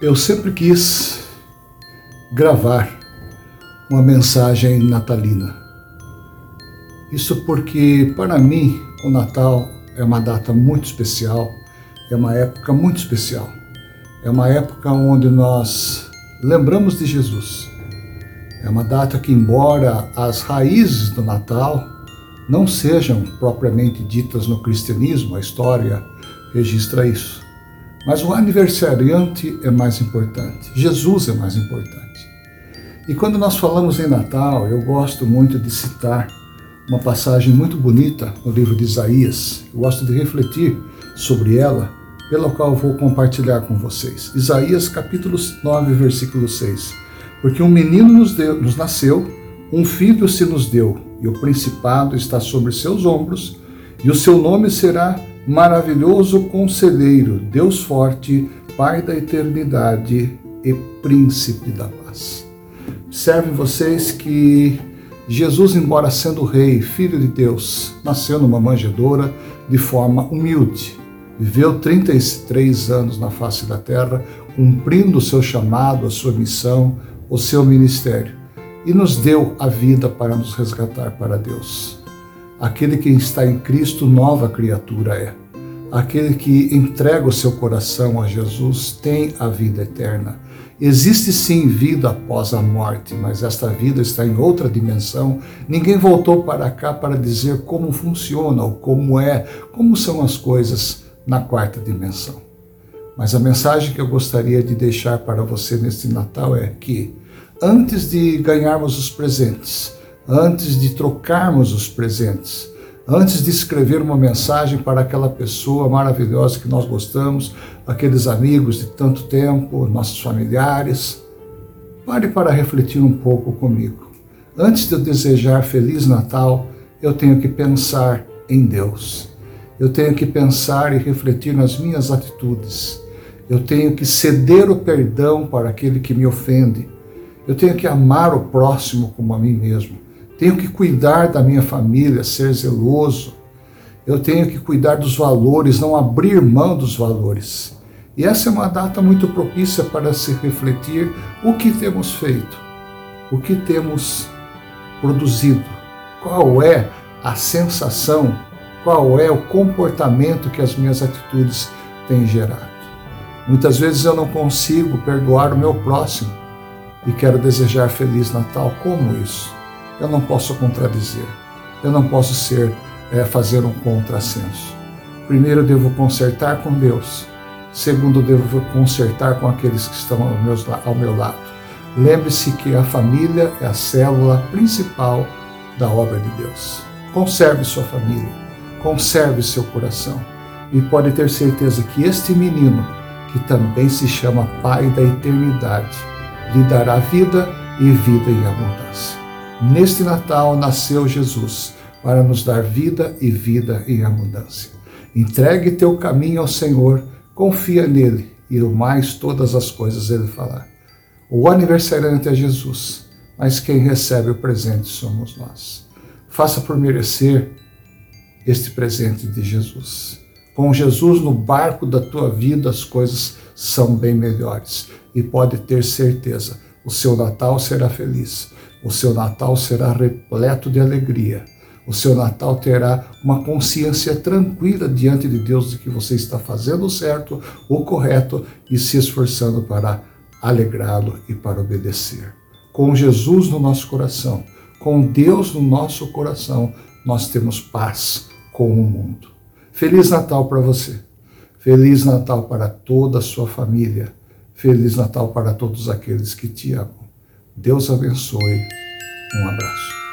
Eu sempre quis gravar uma mensagem natalina. Isso porque, para mim, o Natal é uma data muito especial, é uma época muito especial. É uma época onde nós lembramos de Jesus. É uma data que, embora as raízes do Natal não sejam propriamente ditas no cristianismo, a história registra isso. Mas o aniversariante é mais importante, Jesus é mais importante. E quando nós falamos em Natal, eu gosto muito de citar uma passagem muito bonita no livro de Isaías. Eu gosto de refletir sobre ela, pela qual vou compartilhar com vocês. Isaías capítulo 9, versículo 6. Porque um menino nos, deu, nos nasceu, um filho se nos deu, e o principado está sobre seus ombros, e o seu nome será maravilhoso conselheiro, Deus forte, Pai da eternidade e príncipe da paz. Observem vocês que Jesus, embora sendo rei, filho de Deus, nasceu numa manjedoura de forma humilde. Viveu 33 anos na face da terra, cumprindo o seu chamado, a sua missão, o seu ministério, e nos deu a vida para nos resgatar para Deus. Aquele que está em Cristo, nova criatura é. Aquele que entrega o seu coração a Jesus tem a vida eterna. Existe sim vida após a morte, mas esta vida está em outra dimensão. Ninguém voltou para cá para dizer como funciona ou como é, como são as coisas na quarta dimensão. Mas a mensagem que eu gostaria de deixar para você neste Natal é que, antes de ganharmos os presentes, antes de trocarmos os presentes, antes de escrever uma mensagem para aquela pessoa maravilhosa que nós gostamos, aqueles amigos de tanto tempo, nossos familiares, pare para refletir um pouco comigo. Antes de eu desejar Feliz Natal, eu tenho que pensar em Deus. Eu tenho que pensar e refletir nas minhas atitudes. Eu tenho que ceder o perdão para aquele que me ofende. Eu tenho que amar o próximo como a mim mesmo. Tenho que cuidar da minha família, ser zeloso. Eu tenho que cuidar dos valores, não abrir mão dos valores. E essa é uma data muito propícia para se refletir o que temos feito, o que temos produzido, qual é a sensação, qual é o comportamento que as minhas atitudes têm gerado. Muitas vezes eu não consigo perdoar o meu próximo e quero desejar Feliz Natal. Como isso? Eu não posso contradizer, eu não posso ser é, fazer um contrassenso. Primeiro, eu devo consertar com Deus. Segundo, eu devo consertar com aqueles que estão ao meu, ao meu lado. Lembre-se que a família é a célula principal da obra de Deus. Conserve sua família, conserve seu coração. E pode ter certeza que este menino, que também se chama Pai da Eternidade, lhe dará vida e vida em abundância. Neste Natal nasceu Jesus para nos dar vida e vida em abundância. Entregue teu caminho ao Senhor, confia nele e o mais todas as coisas ele falar. O aniversariante é Jesus, mas quem recebe o presente somos nós. Faça por merecer este presente de Jesus. Com Jesus no barco da tua vida, as coisas são bem melhores. E pode ter certeza, o seu Natal será feliz o seu Natal será repleto de alegria. O seu Natal terá uma consciência tranquila diante de Deus de que você está fazendo o certo, o correto e se esforçando para alegrá-lo e para obedecer. Com Jesus no nosso coração, com Deus no nosso coração, nós temos paz com o mundo. Feliz Natal para você. Feliz Natal para toda a sua família. Feliz Natal para todos aqueles que te amam. Deus abençoe. Um abraço.